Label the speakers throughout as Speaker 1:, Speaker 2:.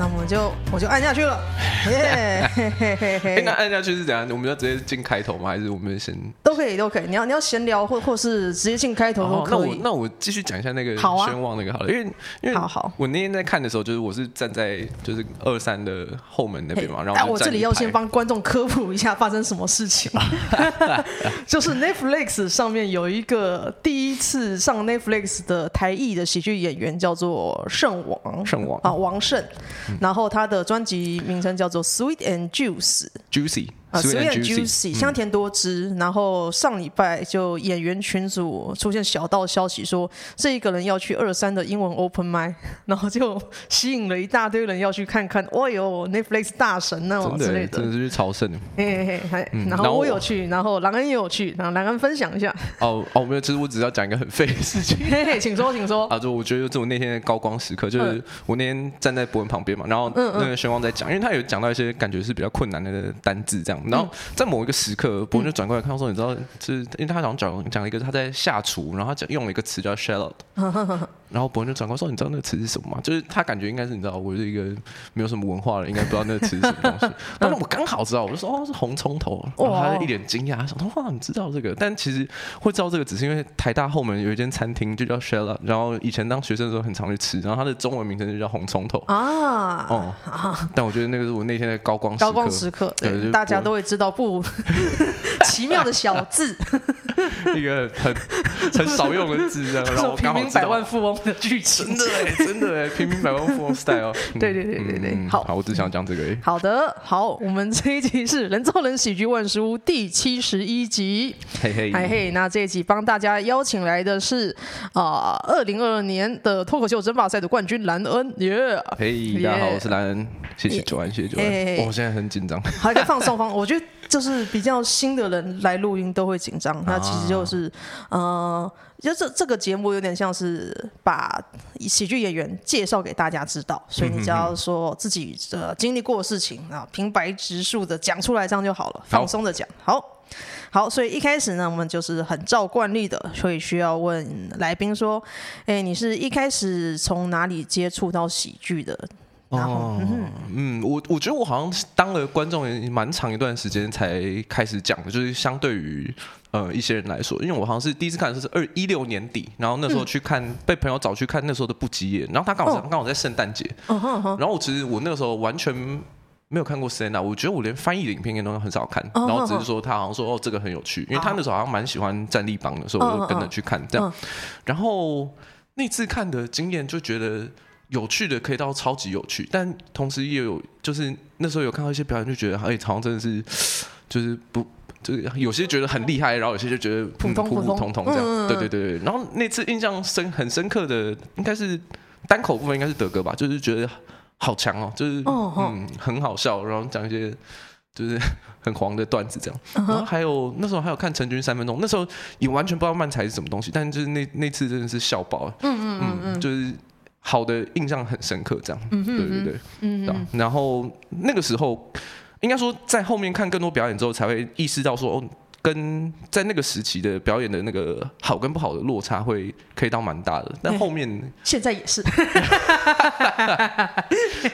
Speaker 1: 那我们就我就按下去了，耶、yeah!
Speaker 2: 那按下去是怎样？我们要直接进开头吗？还是我们先
Speaker 1: 都可以都可以？你要你要闲聊或或是直接进开头都可以。
Speaker 2: 哦、那我那我继续讲一下那个宣望那个好了，
Speaker 1: 啊、
Speaker 2: 因为因为
Speaker 1: 好好，
Speaker 2: 我那天在看的时候，就是我是站在就是二三的后门那边嘛，然后我，
Speaker 1: 我这里要先帮观众科普一下发生什么事情，就是 Netflix 上面有一个第一次上 Netflix 的台裔的喜剧演员叫做圣王，
Speaker 2: 圣王
Speaker 1: 啊王圣。然后他的专辑名称叫做 Sweet and Juicy，Juicy。啊，Sweet and Juicy，香甜多汁。然后上礼拜就演员群组出现小道消息说，这一个人要去二三的英文 Open Mic，然后就吸引了一大堆人要去看看。哦哟，Netflix 大神那种之类的，
Speaker 2: 真的是去朝圣。
Speaker 1: 嘿 嘿嘿，然后我有去，然后朗恩也有去，然后朗恩分享一下。
Speaker 2: 哦哦，没有，其实我只要讲一个很废的事情。
Speaker 1: 嘿嘿，请说，请说。
Speaker 2: 啊，就我觉得这我那天的高光时刻，就是我那天站在博文旁边嘛，然后那个宣王在讲，因为他有讲到一些感觉是比较困难的单字这样，然后在某。一个时刻，伯恩就转过来看，说：“你知道，就是因为他好像讲讲了一个他在下厨，然后他讲用了一个词叫 shallot。”然后伯文就转过来说：“你知道那个词是什么吗？”就是他感觉应该是你知道，我是一个没有什么文化的人，应该不知道那个词是什么东西。但是我刚好知道，我就说：“哦，是红葱头。”然后他就一脸惊讶，想：“哇，你知道这个？”但其实会知道这个，只是因为台大后门有一间餐厅就叫 shallot，然后以前当学生的时候很常去吃，然后它的中文名称就叫红葱头啊。哦，但我觉得那个是我那天的高光
Speaker 1: 高光时刻，对，大家都会知道不。奇妙的小字，
Speaker 2: 一个很很少用的字。然后
Speaker 1: 平民百万富翁的剧情，
Speaker 2: 真的哎，真的哎，平民百万富翁 style。
Speaker 1: 对对对对对，好，
Speaker 2: 好，我只想讲这个。
Speaker 1: 好的，好，我们这一集是人造人喜剧万事屋第七十一集。嘿嘿嘿嘿，那这一集帮大家邀请来的是啊，二零二二年的脱口秀争霸赛的冠军兰恩。耶，
Speaker 2: 嘿，大家好，我是兰恩，谢谢九安，谢谢九安。我现在很紧张，
Speaker 1: 好，再放松放，我觉得。就是比较新的人来录音都会紧张，那其实就是，呃，就这这个节目有点像是把喜剧演员介绍给大家知道，所以你只要说自己的经历过的事情啊，平白直述的讲出来，这样就好了，放松的讲。好，好，所以一开始呢，我们就是很照惯例的，所以需要问来宾说，哎，你是一开始从哪里接触到喜剧的？
Speaker 2: 哦，嗯，我我觉得我好像当了观众也蛮长一段时间才开始讲的，就是相对于呃一些人来说，因为我好像是第一次看的是二一六年底，然后那时候去看、嗯、被朋友找去看那时候的不羁夜，然后他刚好是刚、哦、好在圣诞节，然后我其实我那个时候完全没有看过 up，我觉得我连翻译的影片也都很少看，然后只是说他好像说哦这个很有趣，因为他那时候好像蛮喜欢战立邦的，所以我就跟着去看这样，然后那次看的经验就觉得。有趣的可以到超级有趣，但同时也有就是那时候有看到一些表演，就觉得哎，好像真的是就是不就是有些觉得很厉害，然后有些就觉得普通普普通通这样。对对对对。然后那次印象深很深刻的应该是单口部分，应该是德哥吧，就是觉得好强哦，就是嗯很好笑，然后讲一些就是很黄的段子这样。然后还有那时候还有看陈军三分钟，那时候也完全不知道漫才是什么东西，但就是那那次真的是笑爆。嗯嗯嗯嗯，就是。好的印象很深刻，这样，对对对，然后那个时候，应该说在后面看更多表演之后，才会意识到说，哦，跟在那个时期的表演的那个好跟不好的落差会可以到蛮大的。但后面
Speaker 1: 现在也是，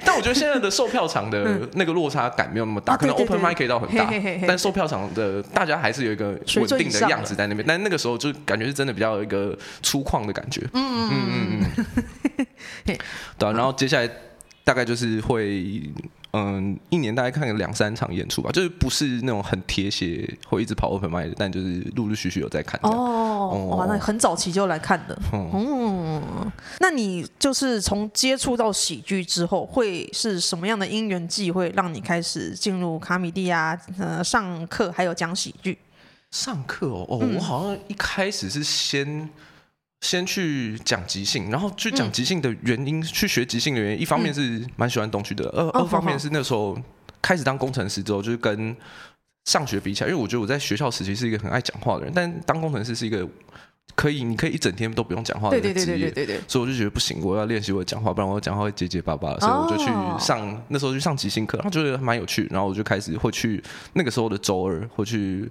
Speaker 2: 但我觉得现在的售票场的那个落差感没有那么大，啊、可能 Open Mic 可以到很大，但售票场的大家还是有一个稳定的样子在那边。但那个时候就感觉是真的比较有一个粗犷的感觉，嗯嗯嗯嗯。嗯 对啊，然后接下来大概就是会，嗯，一年大概看个两三场演出吧，就是不是那种很铁血会一直跑 open mic 的，但就是陆陆续续有在看。
Speaker 1: 哦，哇，那很早期就来看的。嗯，嗯，那你就是从接触到喜剧之后，会是什么样的因缘际会让你开始进入卡米蒂啊？呃，上课还有讲喜剧？
Speaker 2: 上课哦，哦，我好像一开始是先。先去讲即兴，然后去讲即兴的原因，嗯、去学即兴的原因，一方面是蛮喜欢东区的，二、嗯、二方面是那时候开始当工程师之后，就是跟上学比起来，因为我觉得我在学校时期是一个很爱讲话的人，但当工程师是一个可以你可以一整天都不用讲话的职业，对对对对对对，所以我就觉得不行，我要练习我的讲话，不然我讲话会结结巴巴的，所以我就去上、哦、那时候去上即兴课，然后觉得蛮有趣，然后我就开始会去那个时候的周二会去。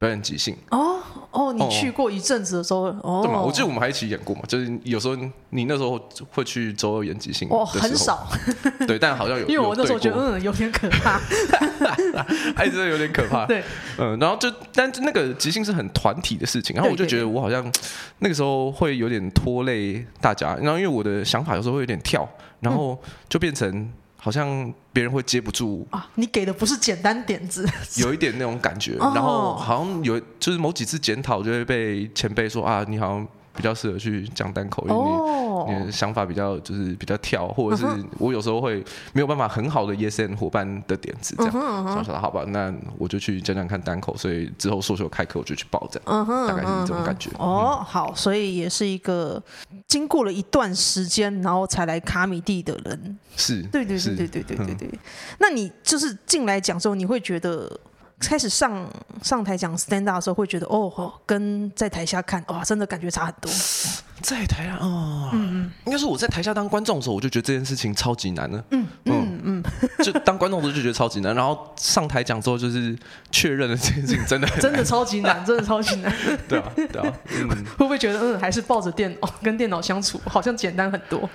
Speaker 2: 表演即兴。
Speaker 1: 哦哦，你去过一阵子的时候，哦，
Speaker 2: 对嘛？我记得我们还一起演过嘛，就是有时候你那时候会去周二演即兴，
Speaker 1: 哦，很少，
Speaker 2: 对，但好像有，
Speaker 1: 因为我那时候觉得嗯有点可怕，
Speaker 2: 还，真的有点可怕，
Speaker 1: 对，
Speaker 2: 嗯，然后就但是那个即兴是很团体的事情，然后我就觉得我好像那个时候会有点拖累大家，然后因为我的想法有时候会有点跳，然后就变成。好像别人会接不住
Speaker 1: 啊！你给的不是简单点子，
Speaker 2: 有一点那种感觉。然后好像有，就是某几次检讨就会被前辈说啊，你好像。比较适合去讲单口，因为你，你的想法比较就是比较跳，或者是我有时候会没有办法很好的 yes and 伙伴的点子这样，想说好吧，那我就去讲讲看单口，所以之后说说开课我就去报这样，大概是这种感觉。
Speaker 1: 哦，好，所以也是一个经过了一段时间，然后才来卡米蒂的人，
Speaker 2: 是
Speaker 1: 对对对对对对对对。那你就是进来讲之后，你会觉得？开始上上台讲 stand up 的时候，会觉得哦，跟在台下看哇，真的感觉差很多。
Speaker 2: 在台下啊，哦、嗯，应该是我在台下当观众的时候，我就觉得这件事情超级难的。嗯嗯嗯，就当观众的时候就觉得超级难，然后上台讲之后，就是确认了这件事情真的
Speaker 1: 真的超级难，真的超级难。
Speaker 2: 对啊对啊，嗯，会
Speaker 1: 不会觉得嗯，还是抱着电脑跟电脑相处好像简单很多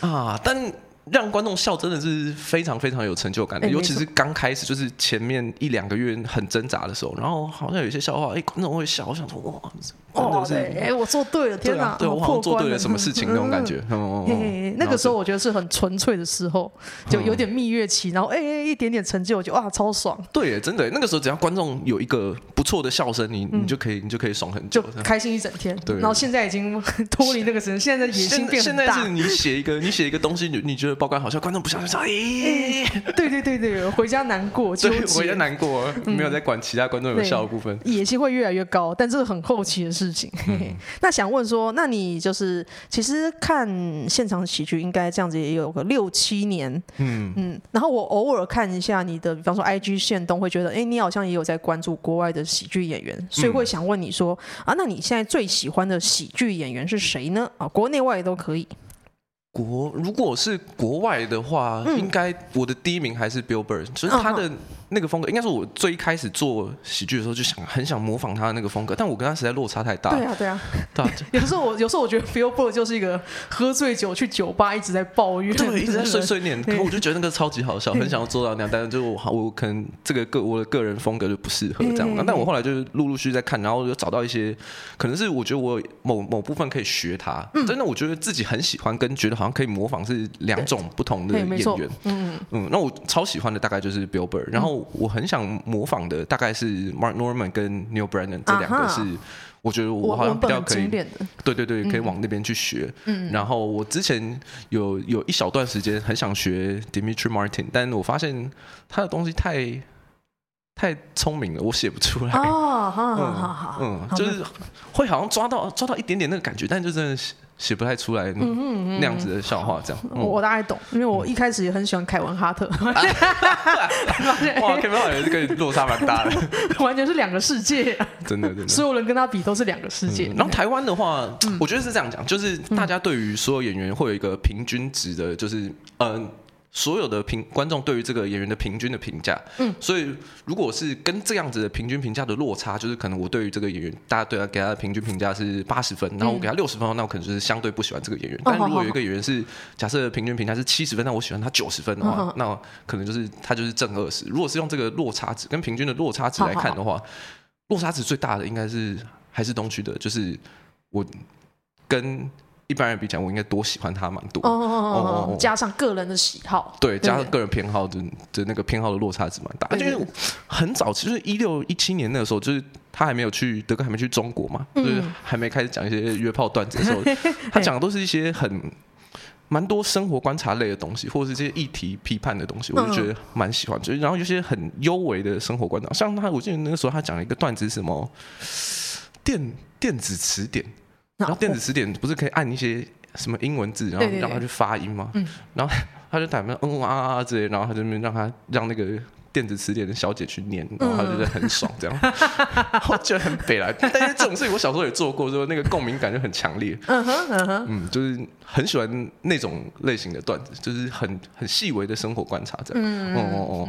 Speaker 2: 啊？但。让观众笑真的是非常非常有成就感的，欸、尤其是刚开始就是前面一两个月很挣扎的时候，然后好像有一些笑话，哎、欸，观众会笑，我想说哇，
Speaker 1: 哇塞，哎、欸，我做对了，天哪，
Speaker 2: 对，我好像做对了什么事情那种感觉。
Speaker 1: 那个时候我觉得是很纯粹的时候，就有点蜜月期，然后哎、欸，一点点成就，我就哇，超爽。
Speaker 2: 对，真的，那个时候只要观众有一个不错的笑声，你你就可以，你就可以爽很久，
Speaker 1: 就开心一整天。对，然后现在已经脱离那个时间，现在野心变很大。
Speaker 2: 现在是你写一个，你写一个东西，你你觉得报关好笑，观众不。哎，
Speaker 1: 对对对对，回家难过，就
Speaker 2: 回家难过，没有在管其他观众有笑的部分，
Speaker 1: 野心会越来越高，但这是很后期的事情。那想问说，那你就是其实看现场喜剧，应该这样子也有个六七年，嗯嗯，然后我偶尔看一下你的，比方说 IG 线动，会觉得，哎，你好像也有在关注国外的喜剧演员，所以会想问你说，啊，那你现在最喜欢的喜剧演员是谁呢？啊，国内外都可以。
Speaker 2: 国如果是国外的话，嗯、应该我的第一名还是 Bill Burr，就是他的。那个风格应该是我最一开始做喜剧的时候就想很想模仿他的那个风格，但我跟他实在落差太大。
Speaker 1: 对啊，对啊，对啊。有时候我有时候我觉得 Bill Burr 就是一个喝醉酒去酒吧一直在抱怨，
Speaker 2: 对，一直在碎碎念。可我就觉得那个超级好笑，很想要做到那样，但是就我我可能这个个我的个人风格就不适合这样。但我后来就是陆陆续续在看，然后就找到一些可能是我觉得我某某部分可以学他。真的，我觉得自己很喜欢跟觉得好像可以模仿是两种不同的演员。嗯嗯，那我超喜欢的大概就是 Bill Burr，然后我很想。模仿的大概是 Mark Normand 跟 Neil Brennan 这两个是，我觉得我好像比较可以，对对对，可以往那边去学。嗯，然后我之前有有一小段时间很想学 Dimitri Martin，但我发现他的东西太太聪明了，我写不出来。哦，好好好好，嗯，就是会好像抓到抓到一点点那个感觉，但就真的是。写不太出来那样子的笑话，这样
Speaker 1: 我大概懂，因为我一开始也很喜欢凯文哈特。哇，
Speaker 2: 凯文好像是跟你落差蛮大的，
Speaker 1: 完全是两个世界，
Speaker 2: 真的真的，
Speaker 1: 所有人跟他比都是两个世界。
Speaker 2: 然后台湾的话，我觉得是这样讲，就是大家对于所有演员会有一个平均值的，就是嗯。所有的评观众对于这个演员的平均的评价，嗯，所以如果是跟这样子的平均评价的落差，就是可能我对于这个演员，大家对他给他的平均评价是八十分，然后我给他六十分，那我可能就是相对不喜欢这个演员。但如果有一个演员是假设平均评价是七十分，那我喜欢他九十分的话，那可能就是他就是正二十。如果是用这个落差值跟平均的落差值来看的话，落差值最大的应该是还是东区的，就是我跟。一般人比起来，我应该多喜欢他蛮多。哦
Speaker 1: 哦哦，加上个人的喜好，
Speaker 2: 对，加上个人偏好的的那个偏好的落差值蛮大。就是很早，其实一六一七年那个时候，就是他还没有去德哥，还没去中国嘛，就是还没开始讲一些约炮段子的时候，他讲的都是一些很蛮多生活观察类的东西，或者是这些议题批判的东西，我就觉得蛮喜欢。就是然后有些很幽微的生活观察，像他，我记得那个时候他讲了一个段子，是什么电电子词典。然后电子词典不是可以按一些什么英文字，然后让他去发音吗？然后 他就打什么嗯啊啊之类，然后他就让他让那个电子词典的小姐去念，然后他就觉得很爽，这样，我觉得很北来。但是这种事情我小时候也做过，说那个共鸣感就很强烈。嗯哼嗯哼，嗯，就是很喜欢那种类型的段子，就是很很细微的生活观察这样。嗯哦哦哦。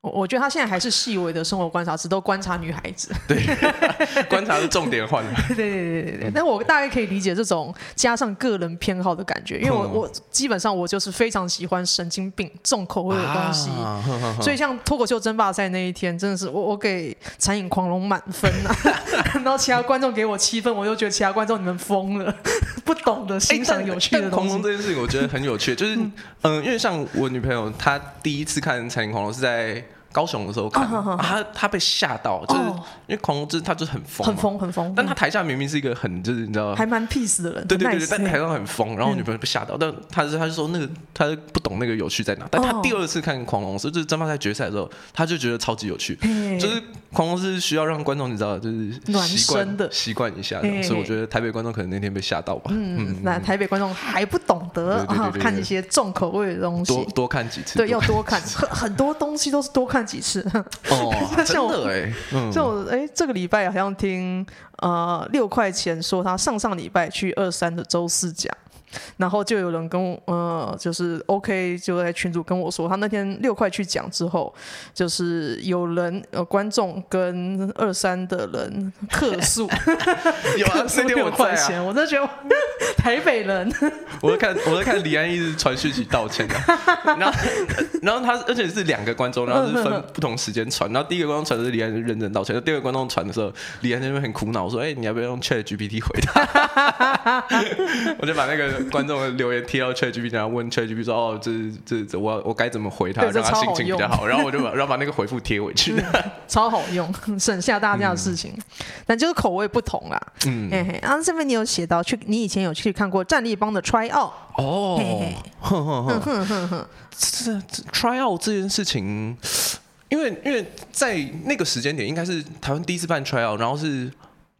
Speaker 1: 我我觉得他现在还是细微的生活观察，只都观察女孩子。
Speaker 2: 对，观察是重点换了。
Speaker 1: 对对对对对。但我大概可以理解这种加上个人偏好的感觉，因为我、嗯、我基本上我就是非常喜欢神经病重口味的东西，啊、呵呵呵所以像脱口秀争霸赛那一天，真的是我我给餐饮狂龙满分啊，然后其他观众给我七分，我就觉得其他观众你们疯了，不懂得欣赏有趣的东西。狂龙这件事情我觉得很有趣，就是嗯、呃，因为像我女朋友她第一次看餐饮狂龙是在。高雄的时候看，啊、他他被吓到，就是、哦、因为狂龙之他就是很疯，很疯很疯。
Speaker 2: 但他台下明明是一个很就是你知道，
Speaker 1: 还蛮 peace 的人，
Speaker 2: 对对对，但台上很疯。然后我女朋友被吓到，嗯、但他是他就说那个他不懂那个有趣在哪。但他第二次看狂龙是就是争霸赛决赛的时候，他就觉得超级有趣。嘿就是狂风是需要让观众你知道，就是暖身的习惯一下，所以我觉得台北观众可能那天被吓到吧。嗯，那、嗯、台北观众还不懂得看一些重口味的东西，多多看几次，
Speaker 1: 对，要多看很很多东西都是多看几次。
Speaker 2: 哦，真的哎，
Speaker 1: 像我哎、欸，这个礼拜好像听呃六块钱说他上上礼拜去二三的周四讲。然后就有人跟我，呃，就是 OK 就在群主跟我说，他那天六块去讲之后，就是有人呃观众跟二三的人客诉，
Speaker 2: 有啊，那天我在啊，
Speaker 1: 我真的觉得 台北人，
Speaker 2: 我在看我在看李安一直传讯息道歉 的，然后然后他而且是两个观众，然后是分不同时间传，然后第一个观众传的是李安认真道歉，第二个观众传的时候，李安那边很苦恼，我说哎、欸，你要不要用 Chat GPT 回答？我就把那个。观众的留言贴到 ChatGPT，然后问 ChatGPT 说：“哦，这这这，我我该怎么回他，让他心情比较好？”然后我就把然后把那个回复贴回去，
Speaker 1: 超好用，省下大家的事情。嗯、但就是口味不同啦。嗯，嘿嘿。然后这边你有写到去，你以前有去看过战立帮的 Try Out
Speaker 2: 哦，哼哼哼哼哼哼，这 Try Out 这件事情，因为因为在那个时间点，应该是台湾第一次办 Try Out，然后是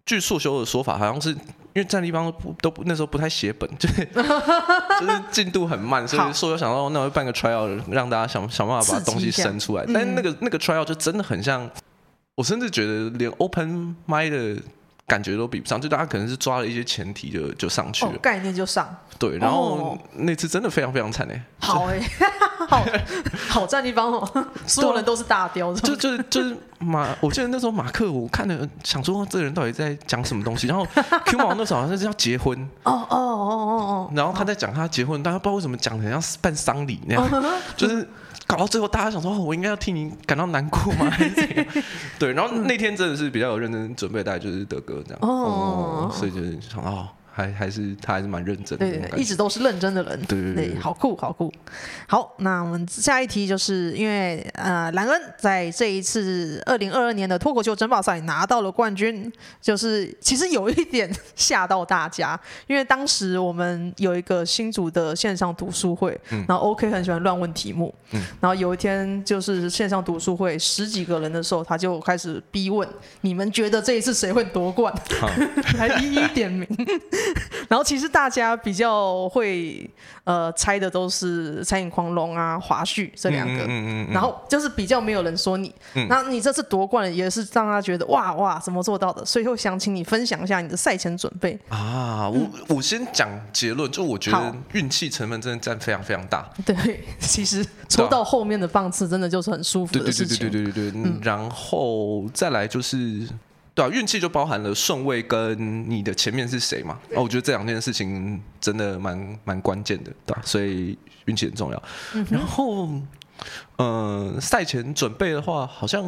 Speaker 2: 据硕修的说法，好像是。因为战立邦都不都不那时候不太写本，就 是就是进度很慢，所以说我想到那我就办个 trial，让大家想想办法把东西生出来。但是那个那个 trial 就真的很像，我甚至觉得连 open mind 的感觉都比不上，就大家可能是抓了一些前提就就上去了，哦、
Speaker 1: 概念就上。
Speaker 2: 对，然后那次真的非常非常惨哎。
Speaker 1: 好 哎，好好战立邦哦，所有人都是大雕。
Speaker 2: 就就是就是马，我记得那时候马克，我看了想说这个人到底在讲什么东西。然后 Q 毛那时候好像是要结婚
Speaker 1: 哦哦哦哦哦，
Speaker 2: 然后他在讲他结婚，大家不知道为什么讲的像办丧礼那样，就是搞到最后大家想说，我应该要替你感到难过吗？还是怎样？对，然后那天真的是比较有认真准备，大概就是德哥这样哦，所以就是想哦。还还是他还是蛮认真的，
Speaker 1: 对对，一直都是认真的人，
Speaker 2: 对对对，
Speaker 1: 好酷好酷。好，那我们下一题就是因为呃，兰恩在这一次二零二二年的脱口秀争霸赛拿到了冠军，就是其实有一点 吓到大家，因为当时我们有一个新组的线上读书会，嗯、然后 OK 很喜欢乱问题目，嗯、然后有一天就是线上读书会十几个人的时候，他就开始逼问，你们觉得这一次谁会夺冠？好 还一一点名。然后其实大家比较会呃猜的都是餐饮狂龙啊、华旭这两个，嗯嗯嗯、然后就是比较没有人说你，嗯、那你这次夺冠也是让他觉得哇哇怎么做到的？所以会想请你分享一下你的赛前准备
Speaker 2: 啊。我我先讲结论，就我觉得运气成分真的占非常非常大。
Speaker 1: 对，其实抽到后面的棒次真的就是很舒服的事情。
Speaker 2: 对对对对对对然后再来就是。对啊，运气就包含了顺位跟你的前面是谁嘛？哦，我觉得这两件事情真的蛮蛮关键的，对吧？所以运气很重要。嗯、然后，嗯、呃，赛前准备的话，好像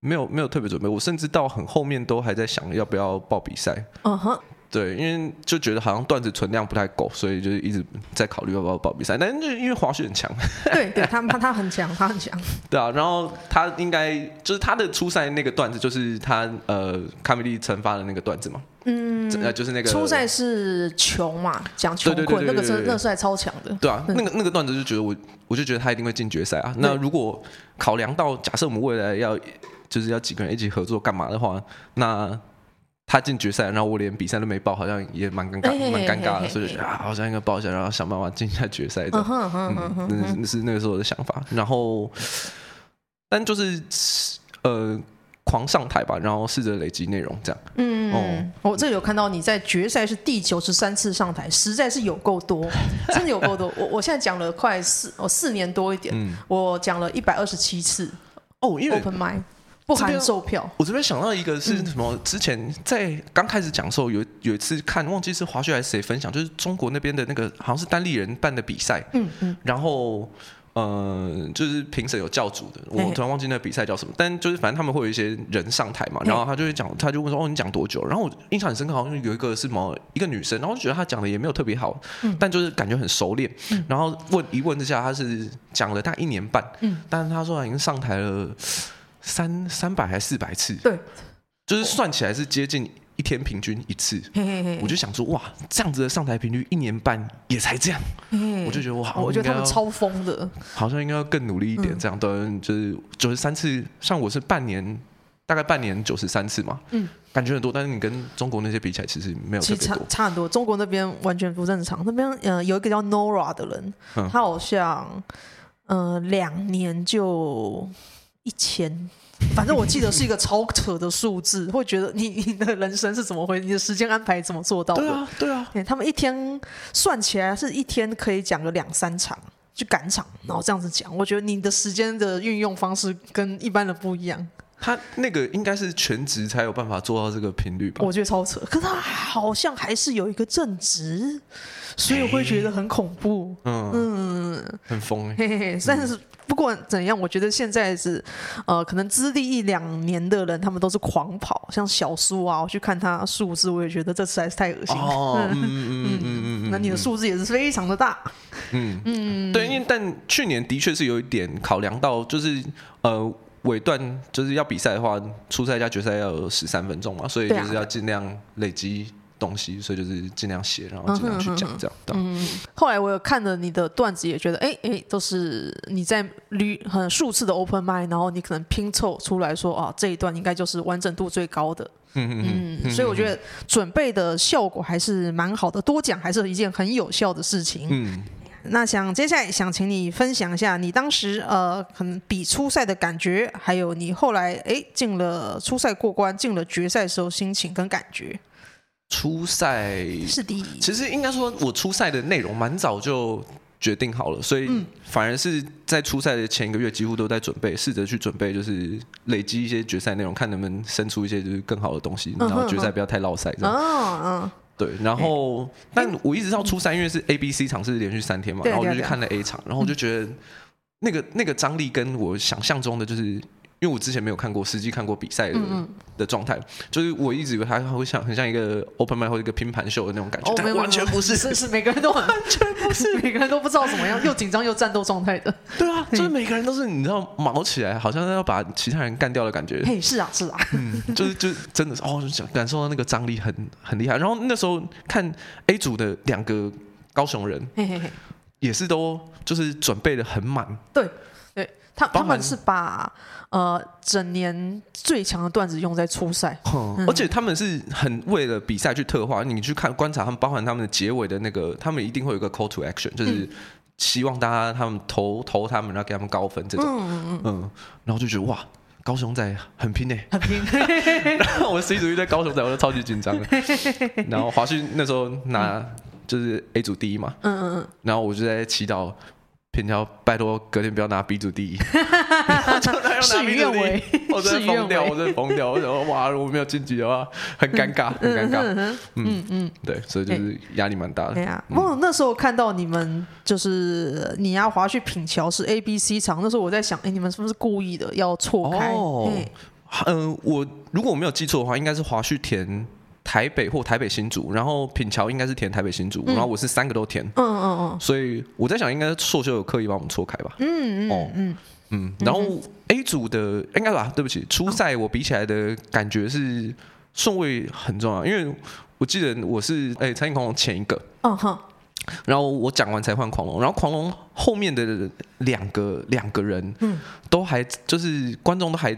Speaker 2: 没有没有特别准备，我甚至到很后面都还在想要不要报比赛。嗯哼。对，因为就觉得好像段子存量不太够，所以就一直在考虑要不要报比赛。但是就因为滑雪很强，
Speaker 1: 对对，他他他很强，他很强。
Speaker 2: 对啊，然后他应该就是他的初赛那个段子，就是他呃卡米利惩罚的那个段子嘛。嗯，呃就是那个
Speaker 1: 初赛是穷嘛，讲穷困，那个是那个是还超强的。
Speaker 2: 对啊，那个那个段子就觉得我我就觉得他一定会进决赛啊。那如果考量到假设我们未来要就是要几个人一起合作干嘛的话，那。他进决赛，然后我连比赛都没报，好像也蛮尴尬，蛮尴尬的，所以啊，好像应该报一下，然后想办法进一下决赛的。嗯，那是那个时候的想法。然后，但就是呃，狂上台吧，然后试着累积内容这样。
Speaker 1: 嗯，哦，我这里有看到你在决赛是第九十三次上台，实在是有够多，真的有够多。我我现在讲了快四，哦四年多一点，嗯、我讲了一百二十七次。哦，因为 Open Mic 不含售票。
Speaker 2: 我这边想到一个是什么？嗯、之前在刚开始讲的时候，有有一次看，忘记是滑雪还是谁分享，就是中国那边的那个好像是单立人办的比赛。嗯嗯，然后。呃，就是评审有教主的，我突然忘记那个比赛叫什么，但就是反正他们会有一些人上台嘛，然后他就会讲，他就问说：“哦，你讲多久？”然后我印象很深刻，好像有一个是某一个女生，然后就觉得她讲的也没有特别好，嗯、但就是感觉很熟练。嗯、然后问一问之下，她是讲了大概一年半，嗯、但是她说她已经上台了三三百还是四百次，对，就是算起来是接近。一天平均一次，嘿嘿嘿，我就想说哇，这样子的上台频率一年半也才这样，我就觉得哇，
Speaker 1: 我觉得他们超疯的，
Speaker 2: 好像应该要更努力一点，这样就是九十三次，像我是半年，大概半年九十三次嘛，嗯，感觉很多，但是你跟中国那些比起来，其实没有其实差
Speaker 1: 差很多。中国那边完全不正常，那边呃有一个叫 Nora 的人，嗯、他好像呃两年就一千。反正我记得是一个超扯的数字，会觉得你你的人生是怎么回事？你的时间安排怎么做到的？
Speaker 2: 对啊，对啊。
Speaker 1: 他们一天算起来是一天可以讲个两三场，就赶场，然后这样子讲。我觉得你的时间的运用方式跟一般人不一样。
Speaker 2: 他那个应该是全职才有办法做到这个频率吧？
Speaker 1: 我觉得超扯，可是他好像还是有一个正职，所以我会觉得很恐怖。嗯
Speaker 2: 嗯，很疯。
Speaker 1: 嘿嘿嘿，但是。不管怎样，我觉得现在是，呃，可能资历一两年的人，他们都是狂跑，像小苏啊，我去看他数字，我也觉得这实在是太恶心了。哦，嗯嗯嗯嗯，那你的数字也是非常的大。嗯嗯，
Speaker 2: 对，因为但去年的确是有一点考量到，就是呃尾段就是要比赛的话，初赛加决赛要有十三分钟嘛，所以就是要尽量累积。东西，所以就是尽量写，然后尽量去讲这样。嗯，
Speaker 1: 后来我有看了你的段子，也觉得，哎哎，都是你在捋很数次的 open m i d 然后你可能拼凑出来说，啊，这一段应该就是完整度最高的。嗯嗯嗯。所以我觉得准备的效果还是蛮好的，多讲还是一件很有效的事情。嗯。那想接下来想请你分享一下你当时呃，可能比初赛的感觉，还有你后来哎进了初赛过关，进了决赛的时候心情跟感觉。
Speaker 2: 初赛是第一，其实应该说，我初赛的内容蛮早就决定好了，所以反而是在初赛的前一个月，几乎都在准备，试着去准备，就是累积一些决赛内容，看能不能生出一些就是更好的东西，然后决赛不要太落赛这样。嗯嗯，对。然后，但我一直到初三，因为是 A、B、C 场是连续三天嘛，然后我就去看了 A 场，然后我就觉得那个那个张力跟我想象中的就是。因为我之前没有看过实际看过比赛的的状态，就是我一直以为他会像很像一个 open mic 或者一个拼盘秀的那种感觉，但完全不是，
Speaker 1: 是是每个人都很完全不是，每个人都不知道怎么样，又紧张又战斗状态的。
Speaker 2: 对啊，就是每个人都是你知道毛起来，好像要把其他人干掉的感觉。
Speaker 1: 嘿，是啊是啊，
Speaker 2: 嗯，就是就是真的是哦，就感受到那个张力很很厉害。然后那时候看 A 组的两个高雄人，嘿嘿嘿，也是都就是准备的很满。
Speaker 1: 对对，他他们是把。呃，整年最强的段子用在初赛，
Speaker 2: 嗯、而且他们是很为了比赛去特化。你去看观察他们，包含他们的结尾的那个，他们一定会有一个 call to action，就是希望大家他们投投他们，然后给他们高分这种。嗯嗯嗯。然后就觉得哇，高雄仔很拼呢，很拼。然后我 C 组一对高雄仔，我就超级紧张。然后华胥那时候拿就是 A 组第一嘛，嗯嗯嗯。然后我就在祈祷。平桥，拜托隔天不要拿 B 组第一，
Speaker 1: 事与愿违，
Speaker 2: 我真的疯掉，我真的疯掉，我想说哇，如果没有晋级的话，很尴尬，很尴尬，嗯嗯嗯，对，所以就是压力蛮大的。对呀，
Speaker 1: 我那时候看到你们就是你要滑去品桥是 A B C 场，那时候我在想，哎，你们是不是故意的要错开？哦，
Speaker 2: 嗯，我如果我没有记错的话，应该是滑去填。台北或台北新竹，然后品桥应该是填台北新竹，嗯、然后我是三个都填，嗯嗯嗯，所以我在想，应该硕修有刻意帮我们错开吧，嗯嗯哦。嗯嗯，然后 A 组的应该吧，对不起，初赛我比起来的感觉是顺位很重要，因为我记得我是哎参与狂龙前一个，嗯哼，然后我讲完才换狂龙，然后狂龙后面的两个两个人，嗯，都还就是观众都还。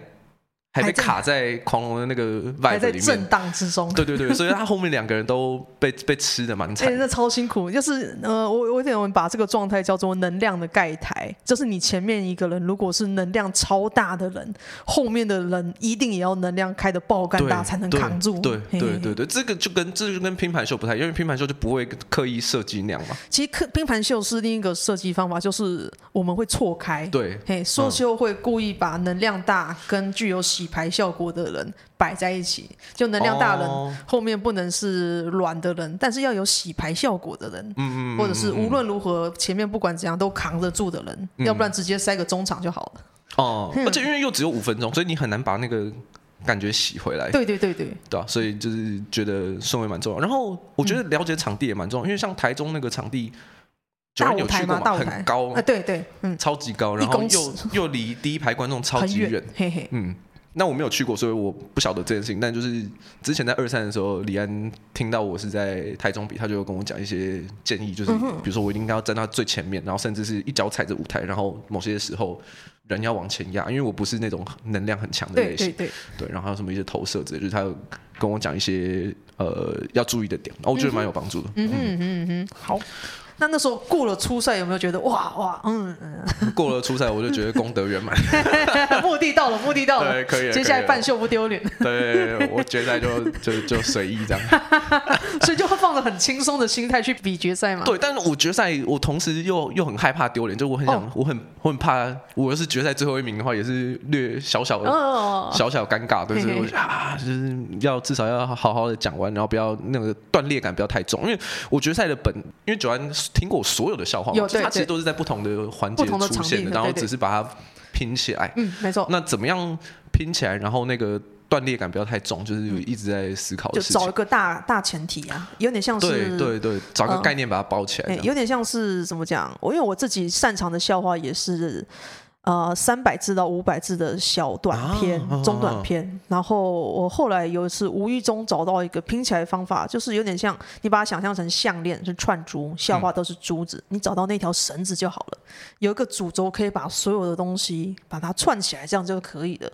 Speaker 2: 还被卡在狂龙的那个 vibe 里面，
Speaker 1: 在震荡之中。
Speaker 2: 对对对，所以他后面两个人都被被吃的蛮惨。哎、
Speaker 1: 欸，那超辛苦。就是呃，我我有点把这个状态叫做能量的盖台，就是你前面一个人如果是能量超大的人，后面的人一定也要能量开的爆干大才能扛住。
Speaker 2: 对对对对，对，这个就跟这个就跟拼盘秀不太，因为拼盘秀就不会刻意设计那样嘛。
Speaker 1: 其实拼盘秀是另一个设计方法，就是我们会错开。
Speaker 2: 对，
Speaker 1: 嘿，说秀会故意把能量大跟具有洗牌效果的人摆在一起，就能量大人后面不能是软的人，但是要有洗牌效果的人，嗯嗯，或者是无论如何前面不管怎样都扛得住的人，要不然直接塞个中场就好了。
Speaker 2: 哦，而且因为又只有五分钟，所以你很难把那个感觉洗回来。
Speaker 1: 对对对对，
Speaker 2: 对啊，所以就是觉得顺位蛮重要。然后我觉得了解场地也蛮重要，因为像台中那个场地，
Speaker 1: 大舞台嘛，
Speaker 2: 很高
Speaker 1: 啊，对对，嗯，
Speaker 2: 超级高，然后又又离第一排观众超级远，
Speaker 1: 嘿嘿，
Speaker 2: 嗯。那我没有去过，所以我不晓得这件事情。但就是之前在二三的时候，李安听到我是在台中比，他就跟我讲一些建议，就是比如说我应该要站到最前面，然后甚至是一脚踩着舞台，然后某些时候人要往前压，因为我不是那种能量很强的类型。对对对，对，然后还有什么一些投射之类，就是他跟我讲一些呃要注意的点，然后我觉得蛮有帮助的。
Speaker 1: 嗯嗯嗯嗯，好。那那时候过了初赛，有没有觉得哇哇 嗯？
Speaker 2: 过了初赛，我就觉得功德圆满，
Speaker 1: 目的到了，目的到了，
Speaker 2: 对，可以。
Speaker 1: 接下来半秀不丢脸。
Speaker 2: 对，我决赛就就就随意这样，
Speaker 1: 所以就会放着很轻松的心态去比决赛嘛。
Speaker 2: 对，但是我决赛，我同时又又很害怕丢脸，就我很想，我很我很怕，我要是决赛最后一名的话，也是略小小的小小尴尬，对，所以我啊，就是要至少要好好的讲完，然后不要那个断裂感不要太重，因为我决赛的本，因为九安。听过所有的笑话吗？它其实都是在不同的环节出现的，然后只是把它拼起来。
Speaker 1: 嗯，没错。
Speaker 2: 那怎么样拼起来，然后那个断裂感不要太重，就是一直在思考。
Speaker 1: 就找一个大大前提啊，有点像是
Speaker 2: 对对对，找个概念把它包起来。
Speaker 1: 有点像是怎么讲？我因为我自己擅长的笑话也是。呃，三百字到五百字的小短篇、啊、中短片，啊、然后我后来有一次无意中找到一个拼起来的方法，就是有点像你把它想象成项链是串珠，笑话都是珠子，嗯、你找到那条绳子就好了，有一个主轴可以把所有的东西把它串起来，这样就可以了。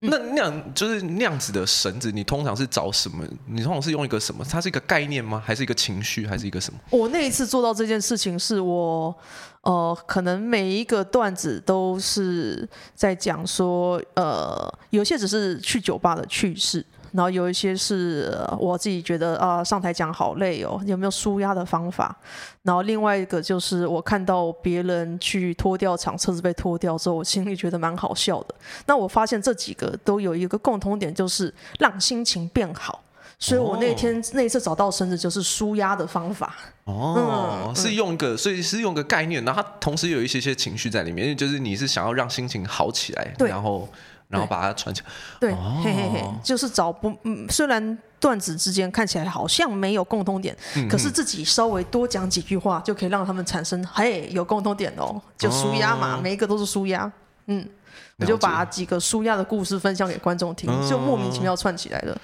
Speaker 1: 嗯、
Speaker 2: 那那样就是那样子的绳子，你通常是找什么？你通常是用一个什么？它是一个概念吗？还是一个情绪？还是一个什么？
Speaker 1: 我那一次做到这件事情是我。呃，可能每一个段子都是在讲说，呃，有些只是去酒吧的趣事，然后有一些是、呃、我自己觉得啊、呃，上台讲好累哦，有没有舒压的方法？然后另外一个就是我看到别人去拖吊场，车子被拖掉之后，我心里觉得蛮好笑的。那我发现这几个都有一个共同点，就是让心情变好。所以我那天、哦、那一次找到绳子就是舒压的方法
Speaker 2: 哦，嗯、是用一个，所以是用个概念，然后它同时有一些些情绪在里面，就是你是想要让心情好起来，然后然后把它串起来，
Speaker 1: 对，哦、嘿嘿嘿，就是找不，嗯，虽然段子之间看起来好像没有共通点，嗯、可是自己稍微多讲几句话就可以让他们产生，嘿，有共通点哦，就舒压嘛，哦、每一个都是舒压，嗯，我就把几个舒压的故事分享给观众听，哦、就莫名其妙串起来了。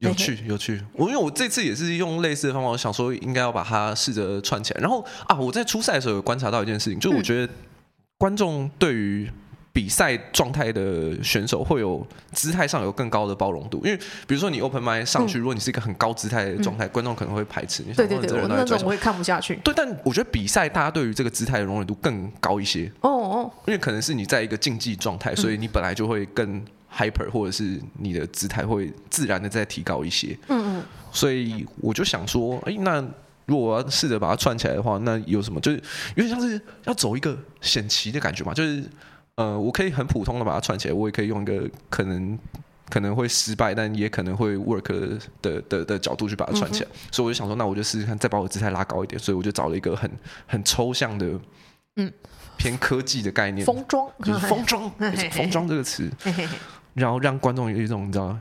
Speaker 2: 有趣，有趣。我因为我这次也是用类似的方法，我想说应该要把它试着串起来。然后啊，我在初赛的时候有观察到一件事情，就是我觉得观众对于比赛状态的选手会有姿态上有更高的包容度。因为比如说你 open mic 上去，如果你是一个很高姿态的状态，观众可能会排斥你。
Speaker 1: 对对对，那种我会看不下去。
Speaker 2: 对，但我觉得比赛大家对于这个姿态的容忍度更高一些。哦哦，因为可能是你在一个竞技状态，所以你本来就会更。hyper 或者是你的姿态会自然的再提高一些，嗯嗯，所以我就想说，哎，那如果我要试着把它串起来的话，那有什么？就是有点像是要走一个险棋的感觉嘛，就是呃，我可以很普通的把它串起来，我也可以用一个可能可能会失败，但也可能会 work 的的的，的角度去把它串起来。嗯、所以我就想说，那我就试试看，再把我姿态拉高一点。所以我就找了一个很很抽象的，嗯，偏科技的概念，
Speaker 1: 封装，
Speaker 2: 就是封装，封装这个词。然后让观众有一种你知道，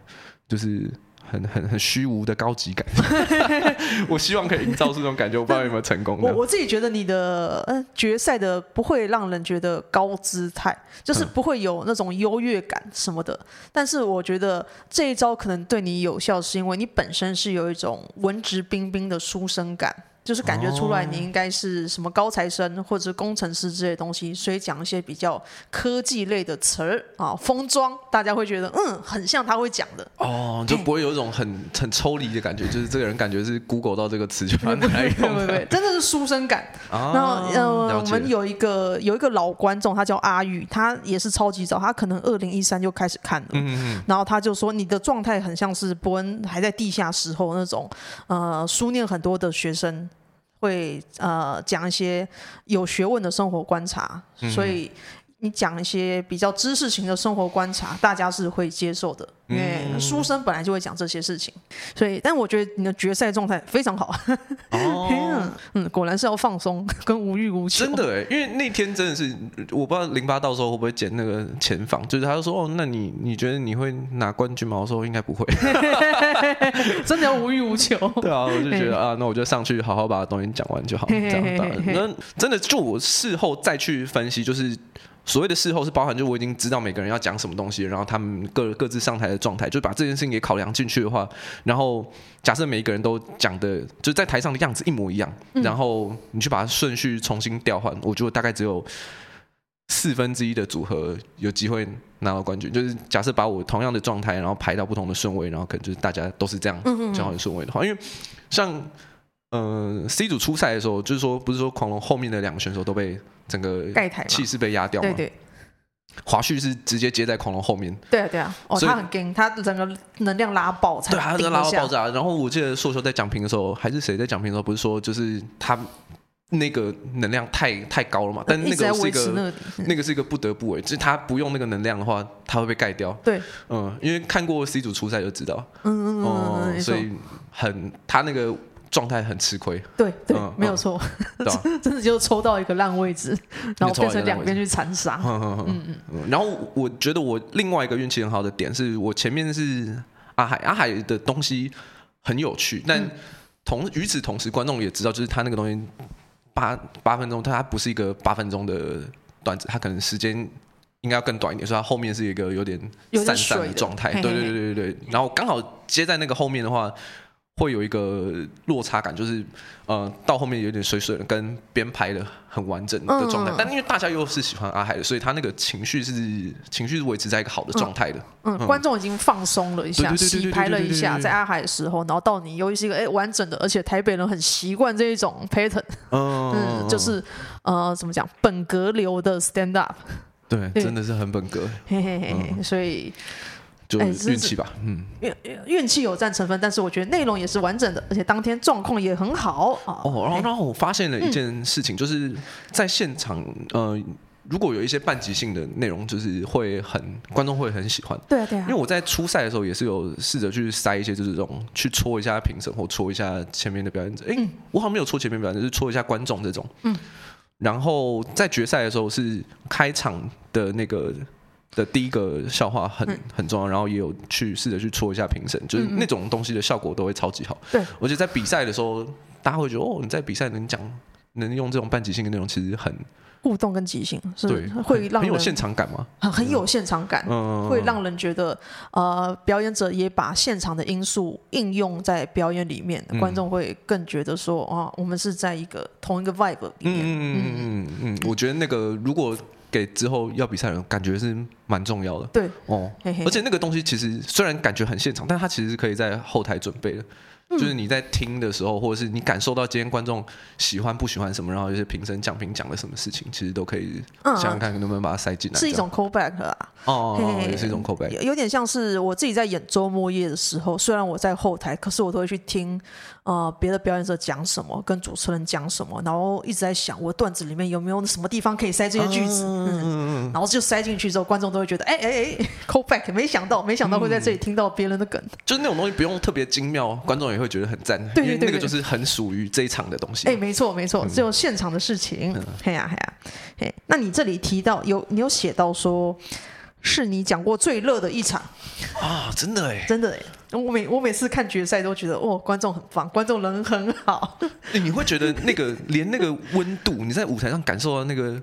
Speaker 2: 就是很很很虚无的高级感。我希望可以营造出这种感觉，我不知道有没有成功。
Speaker 1: 我我自己觉得你的嗯决赛的不会让人觉得高姿态，就是不会有那种优越感什么的。嗯、但是我觉得这一招可能对你有效，是因为你本身是有一种文质彬彬的书生感。就是感觉出来你应该是什么高材生或者是工程师之类的东西，所以讲一些比较科技类的词儿啊，封装，大家会觉得嗯，很像他会讲的。
Speaker 2: 哦，就不会有一种很很抽离的感觉，就是这个人感觉是 Google 到这个词就把它拿来用。
Speaker 1: 对对对，真的是书生感。然后呃，我们有一个有一个老观众，他叫阿玉，他也是超级早，他可能二零一三就开始看了。嗯嗯。然后他就说，你的状态很像是伯恩还在地下时候那种，呃，书念很多的学生会呃讲一些有学问的生活观察，所以。你讲一些比较知识型的生活观察，大家是会接受的，因为书生本来就会讲这些事情，所以，但我觉得你的决赛状态非常好。哦，嗯，果然是要放松跟无欲无求。
Speaker 2: 真的哎，因为那天真的是，我不知道零八到时候会不会剪那个前访，就是他就说哦，那你你觉得你会拿冠军吗？我说应该不会，
Speaker 1: 真的要无欲无求。
Speaker 2: 对啊，我就觉得啊，那我就上去好好把东西讲完就好，这样。那真的就我事后再去分析，就是。所谓的事后是包含，就我已经知道每个人要讲什么东西，然后他们各各自上台的状态，就把这件事情给考量进去的话，然后假设每一个人都讲的就在台上的样子一模一样，然后你去把它顺序重新调换，我觉得大概只有四分之一的组合有机会拿到冠军。就是假设把我同样的状态，然后排到不同的顺位，然后可能就是大家都是这样交换顺位的话，因为像。嗯、呃，C 组初赛的时候，就是说，不是说狂龙后面的两个选手都被整个气势被压掉吗？对对。华胥是直接接在狂龙后面。
Speaker 1: 对啊对啊，哦，他很硬，他整个能量拉爆才。
Speaker 2: 对，他拉到爆炸。然后我记得硕修在讲评的时候，还是谁在讲评的时候，不是说就是他那个能量太太高了嘛？但那个是一个那，那个是一个不得不为，就是他不用那个能量的话，他会被盖掉。对，嗯，因为看过 C 组初赛就知道。嗯嗯嗯，嗯。所以很他那个。状态很吃亏，
Speaker 1: 对对，嗯、没有错，嗯、真的就抽到一个烂位置，然后变成两边去残杀。嗯
Speaker 2: 嗯嗯。然后我觉得我另外一个运气很好的点是，我前面是阿海，阿海的东西很有趣，但同与此同时，观众也知道，就是他那个东西八八分钟，他不是一个八分钟的段子，他可能时间应该要更短一点，所以他后面是一个有点散散的状态。对对对对对。然后刚好接在那个后面的话。会有一个落差感，就是呃，到后面有点水水的，跟编排的很完整的状态。嗯、但因为大家又是喜欢阿海的，所以他那个情绪是情绪是维持在一个好的状态的。
Speaker 1: 嗯，嗯观众已经放松了一下，洗牌了一下，在阿海的时候，然后到你又是一个哎完整的，而且台北人很习惯这一种 pattern，嗯，嗯，就是呃怎么讲本格流的 stand up，
Speaker 2: 对，真的是很本格，
Speaker 1: 嘿嘿嘿，嗯、所以。
Speaker 2: 就运气吧，嗯，
Speaker 1: 运运气有占成分，但是我觉得内容也是完整的，而且当天状况也很好
Speaker 2: 哦，然后然后我发现了一件事情，就是在现场，呃，如果有一些半即兴的内容，就是会很观众会很喜欢。
Speaker 1: 对啊对啊。
Speaker 2: 因为我在初赛的时候也是有试着去塞一些，就是这种去戳一下评审或戳一下前面的表演者。哎，我好像没有戳前面表演者，就是戳一下观众这种。嗯。然后在决赛的时候是开场的那个。的第一个笑话很很重要，然后也有去试着去戳一下评审，就是那种东西的效果都会超级好。对，我觉得在比赛的时候，大家会觉得哦，你在比赛能讲能用这种半即兴的内容，其实很
Speaker 1: 互动跟即兴，是，会让
Speaker 2: 很有现场感吗？
Speaker 1: 很很有现场感，嗯，会让人觉得呃，表演者也把现场的因素应用在表演里面，观众会更觉得说啊，我们是在一个同一个 vibe 里面。嗯嗯
Speaker 2: 嗯嗯，我觉得那个如果。给之后要比赛的人感觉是蛮重要的，
Speaker 1: 对。
Speaker 2: 哦，嘿嘿，而且那个东西其实虽然感觉很现场，但它其实是可以在后台准备的。就是你在听的时候，或者是你感受到今天观众喜欢不喜欢什么，然后有些评审讲评讲了什么事情，其实都可以想想看能不能把它塞进来。
Speaker 1: 是一种 callback 啊，
Speaker 2: 哦，也是一种 callback，
Speaker 1: 有点像是我自己在演周末夜的时候，虽然我在后台，可是我都会去听呃别的表演者讲什么，跟主持人讲什么，然后一直在想我段子里面有没有什么地方可以塞这些句子，嗯，然后就塞进去之后，观众都会觉得哎哎哎 callback，没想到没想到会在这里听到别人的梗，
Speaker 2: 就是那种东西不用特别精妙，观众也。会觉得很赞，对对对，那个就是很属于这一场的东西。
Speaker 1: 哎，没错没错，只有现场的事情。嘿呀嘿呀，嘿，那你这里提到有你有写到说，是你讲过最热的一场
Speaker 2: 啊？真的哎，
Speaker 1: 真的哎，我每我每次看决赛都觉得哦，观众很棒，观众人很好。
Speaker 2: 你会觉得那个连那个温度，你在舞台上感受到那个。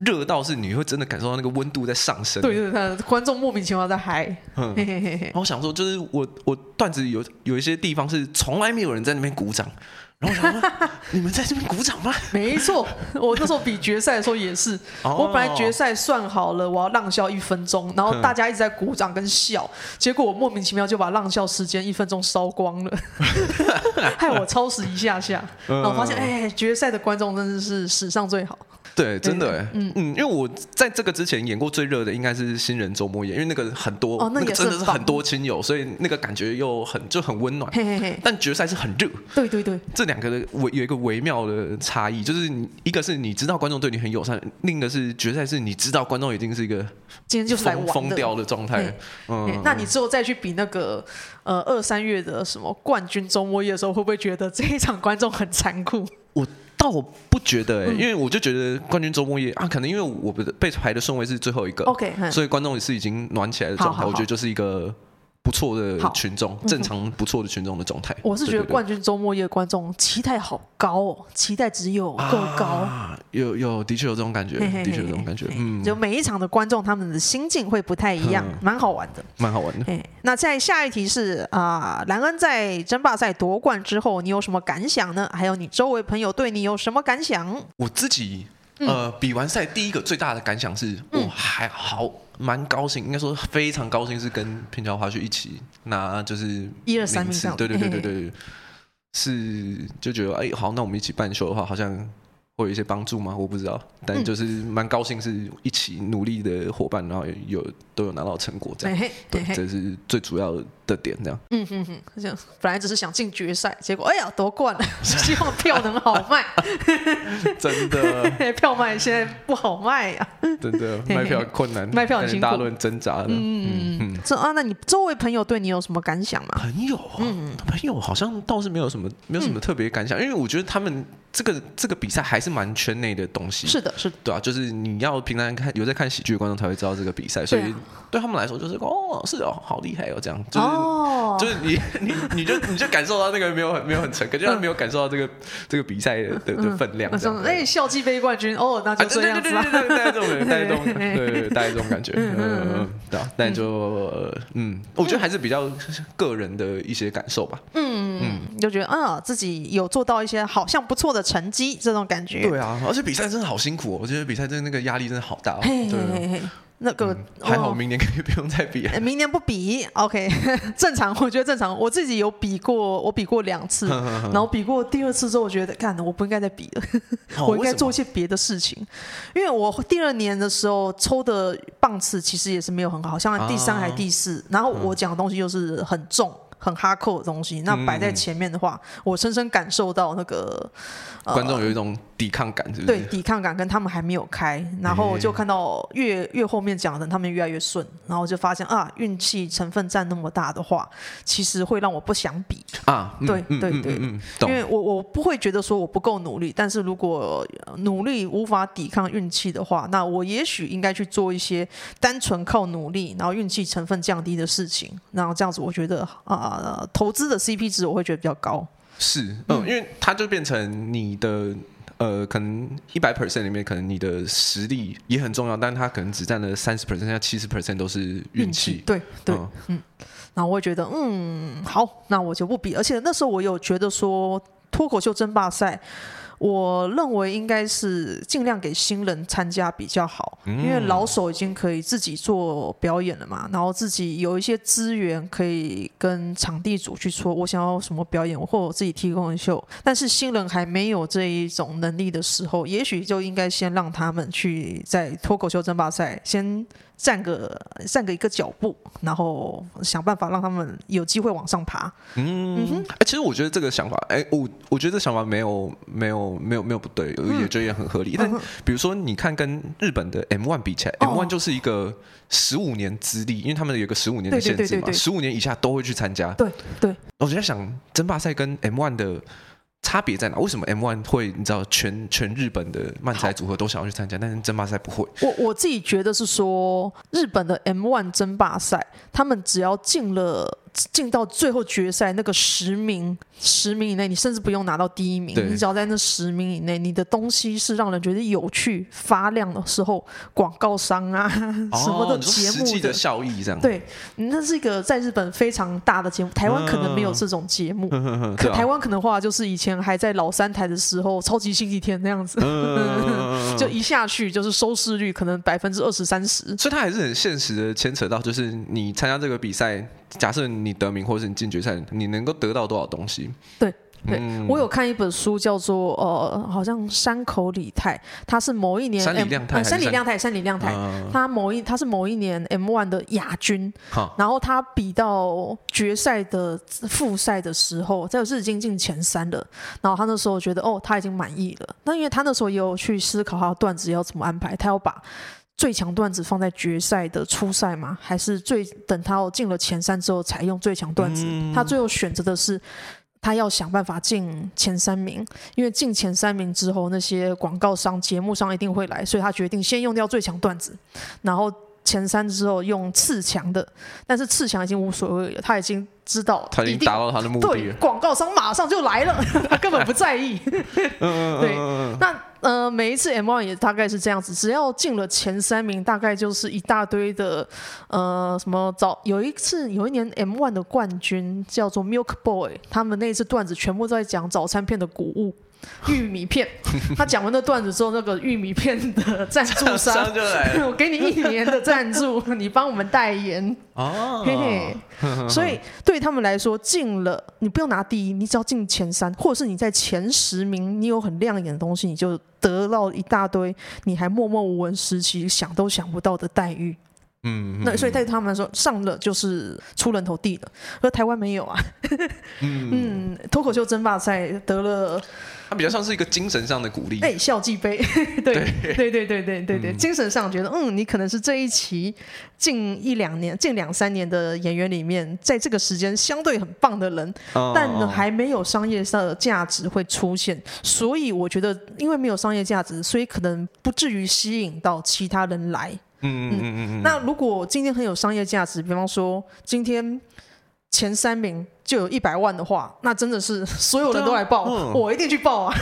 Speaker 2: 热到是你会真的感受到那个温度在上升，
Speaker 1: 对对对，观众莫名其妙在嗨。嗯，嘿嘿嘿。
Speaker 2: 我想说，就是我我段子有有一些地方是从来没有人在那边鼓掌，然后我想说，你们在这边鼓掌吗？
Speaker 1: 没错，我那时候比决赛的时候也是，哦、我本来决赛算好了，我要浪笑一分钟，然后大家一直在鼓掌跟笑，结果我莫名其妙就把浪笑时间一分钟烧光了，害我超时一下下，然后发现哎，决赛的观众真的是史上最好。
Speaker 2: 对，真的，嗯嗯，因为我在这个之前演过最热的应该是新人周末夜，因为那个很多，哦、那，那个真的是很多亲友，所以那个感觉又很就很温暖。嘿嘿嘿，但决赛是很热，
Speaker 1: 对对对，
Speaker 2: 这两个的微有一个微妙的差异，就是一个是你知道观众对你很友善，另一个是决赛是你知道观众已经是一个
Speaker 1: 今天就是来玩
Speaker 2: 疯掉的状态。
Speaker 1: 嗯，那你之后再去比那个呃二三月的什么冠军周末夜的时候，会不会觉得这一场观众很残酷？
Speaker 2: 我。倒我不觉得因为我就觉得冠军周末夜啊，可能因为我被排的顺位是最后一个
Speaker 1: ，OK，
Speaker 2: 所以观众也是已经暖起来的状态，我觉得就是一个。不错的群众，正常不错的群众的状态。
Speaker 1: 我是觉得冠军周末夜的观众期待好高哦，期待值有够高。
Speaker 2: 啊、有有，的确有这种感觉，的确有这种感觉。嗯，
Speaker 1: 就每一场的观众他们的心境会不太一样，蛮、嗯、好玩的，
Speaker 2: 蛮好玩的。
Speaker 1: 那在下一题是啊，兰恩在争霸赛夺冠之后，你有什么感想呢？还有你周围朋友对你有什么感想？
Speaker 2: 我自己。呃，比完赛第一个最大的感想是，我、嗯、还好蛮高兴，应该说非常高兴，是跟平桥滑雪一起拿就是
Speaker 1: 一二三名次，
Speaker 2: 对对对对对，嘿嘿是就觉得哎，好，那我们一起办秀的话，好像。会有一些帮助吗？我不知道，但就是蛮高兴，是一起努力的伙伴，然后有都有拿到成果，这样，对，这是最主要的点，这样。
Speaker 1: 嗯哼哼，这样。本来只是想进决赛，结果哎呀夺冠了，希望票能好卖。
Speaker 2: 真的，
Speaker 1: 票卖现在不好卖呀、啊，
Speaker 2: 真的卖票困难，卖票很辛苦，大轮挣扎的。嗯
Speaker 1: 嗯嗯。这啊，那你周围朋友对你有什么感想吗？
Speaker 2: 朋友，嗯，朋友好像倒是没有什么，没有什么特别感想，因为我觉得他们。这个这个比赛还是蛮圈内的东西，
Speaker 1: 是的，是的，
Speaker 2: 对啊，就是你要平常看有在看喜剧的观众才会知道这个比赛，所以对他们来说就是哦，是哦，好厉害哦，这样，就是、哦、就是你你你就你就感受到那个没有很没有很诚恳，就他没有感受到这个这个比赛的的，的分量，
Speaker 1: 哎，校际杯冠军哦，那就这样子，啊、对对对对对，带这种 带这种对对带这种感觉，嗯嗯对啊，但就嗯，我觉得还是比较个人的一些感受吧，嗯嗯，就觉得啊自己有做到一些好像不错的。成绩这种感觉，
Speaker 2: 对啊，而且比赛真的好辛苦哦。我觉得比赛真的那个压力真的好大哦。
Speaker 1: 那个、嗯、
Speaker 2: 还好，明年可以不用再比。
Speaker 1: 明年不比，OK，正常。我觉得正常。我自己有比过，我比过两次，然后比过第二次之后，我觉得，干，我不应该再比了，哦、我应该做一些别的事情。因为我第二年的时候抽的棒次其实也是没有很好，像第三还第四，啊、然后我讲的东西又是很重。很哈扣的东西，那摆在前面的话，嗯、我深深感受到那个、呃、
Speaker 2: 观众有一种抵抗感是不是，
Speaker 1: 对，抵抗感跟他们还没有开，然后就看到越越后面讲的他们越来越顺，然后就发现啊，运气成分占那么大的话，其实会让我不想比啊。对对对，因为我我不会觉得说我不够努力，但是如果努力无法抵抗运气的话，那我也许应该去做一些单纯靠努力，然后运气成分降低的事情，然后这样子我觉得啊。呃，投资的 CP 值我会觉得比较高，
Speaker 2: 是，嗯，因为它就变成你的呃，可能一百 percent 里面，可能你的实力也很重要，但是它可能只占了三十 percent，像七十 percent 都是运气，
Speaker 1: 对对，嗯，嗯，然后我会觉得，嗯，好，那我就不比，而且那时候我有觉得说脱口秀争霸赛。我认为应该是尽量给新人参加比较好，因为老手已经可以自己做表演了嘛，然后自己有一些资源可以跟场地组去说，我想要什么表演，或我自己提供的秀。但是新人还没有这一种能力的时候，也许就应该先让他们去在脱口秀争霸赛先。站个站个一个脚步，然后想办法让他们有机会往上爬。嗯，哎、
Speaker 2: 嗯，其实我觉得这个想法，哎，我我觉得这想法没有没有没有没有不对，嗯、也觉得也很合理。但比如说，你看跟日本的 M One 比起来、哦、M1 就是一个十五年资历，因为他们有个十五年的限制嘛，十五年以下都会去参加。
Speaker 1: 对对。
Speaker 2: 我就在想，争霸赛跟 M One 的。差别在哪？为什么 M One 会你知道全全日本的漫才组合都想要去参加，但是争霸赛不会？
Speaker 1: 我我自己觉得是说，日本的 M One 争霸赛，他们只要进了进到最后决赛那个十名，十名以内，你甚至不用拿到第一名，你只要在那十名以内，你的东西是让人觉得有趣、发亮的时候，广告商啊、哦、什么的节目的，
Speaker 2: 效益这样。
Speaker 1: 对，那是一个在日本非常大的节目，台湾可能没有这种节目。嗯、可台湾可能话就是以前还在老三台的时候，超级星期天那样子，嗯、就一下去就是收视率可能百分之二十三十。
Speaker 2: 所以它还是很现实的牵扯到，就是你参加这个比赛。假设你得名，或者是你进决赛，你能够得到多少东西？
Speaker 1: 对，对、嗯、我有看一本书，叫做呃，好像山口李太，他是某一年
Speaker 2: 山里亮太，
Speaker 1: 山里亮太，山里亮太，他某一他是某一年 M1 的亚军，然后他比到决赛的复赛的时候，在是已经进前三了，然后他那时候觉得哦，他已经满意了。那因为他那时候也有去思考他的段子要怎么安排，他要把。最强段子放在决赛的初赛吗？还是最等他进了前三之后才用最强段子？嗯、他最后选择的是，他要想办法进前三名，因为进前三名之后，那些广告商、节目商一定会来，所以他决定先用掉最强段子，然后前三之后用次强的。但是次强已经无所谓了，他已经知道
Speaker 2: 他已经达到他的目的了。
Speaker 1: 对，广告商马上就来了，他根本不在意。对，那。呃，每一次 M One 也大概是这样子，只要进了前三名，大概就是一大堆的呃什么早有一次有一年 M One 的冠军叫做 Milk Boy，他们那一次段子全部都在讲早餐片的谷物。玉米片，他讲完那段子之后，那个玉米片的赞助商 就来了，我给你一年的赞助，你帮我们代言哦，嘿嘿。所以对他们来说，进了你不用拿第一，你只要进前三，或者是你在前十名，你有很亮眼的东西，你就得到一大堆你还默默无闻时期想都想不到的待遇。嗯那所以对他们来说上了就是出人头地的而台湾没有啊。嗯。脱口秀争霸赛得了
Speaker 2: 他比较像是一个精神上的鼓励。
Speaker 1: 哎笑即悲对对。对对对对对精神上觉得嗯你可能是这一期近一两年近两三年的演员里面在这个时间相对很棒的人但还没有商业上的价值会出现所以我觉得因为没有商业价值所以可能不至于吸引到其他人来。嗯嗯嗯嗯。那如果今天很有商业价值，比方说今天。前三名就有一百万的话，那真的是所有人都来报，嗯、我一定去报啊！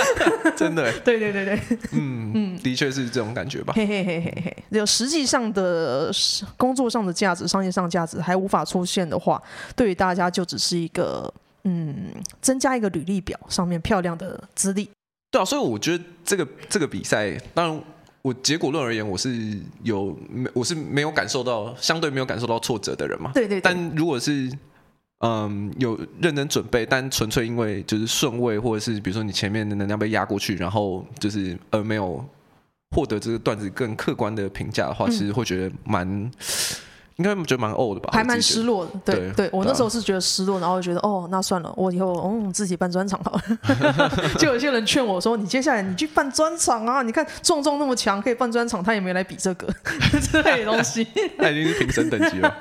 Speaker 2: 真的，
Speaker 1: 对对对对，
Speaker 2: 嗯嗯，的确是这种感觉吧。
Speaker 1: 嘿嘿嘿嘿嘿，有实际上的工作上的价值、商业上价值还无法出现的话，对于大家就只是一个嗯，增加一个履历表上面漂亮的资历。
Speaker 2: 对啊，所以我觉得这个这个比赛，当然我结果论而言，我是有没我是没有感受到相对没有感受到挫折的人嘛。
Speaker 1: 对对，对。
Speaker 2: 但如果是嗯有认真准备，但纯粹因为就是顺位或者是比如说你前面的能量被压过去，然后就是呃没有获得这个段子更客观的评价的话，嗯、其实会觉得蛮。应该觉得蛮呕的吧，
Speaker 1: 还蛮失落的。对对，对，我那时候是觉得失落，然后觉得哦，那算了，我以后嗯自己办专场好了。就有些人劝我说：“你接下来你去办专场啊！你看壮壮那么强，可以办专场，他也没来比这个 这类东西。”
Speaker 2: 他已经是评审等级了。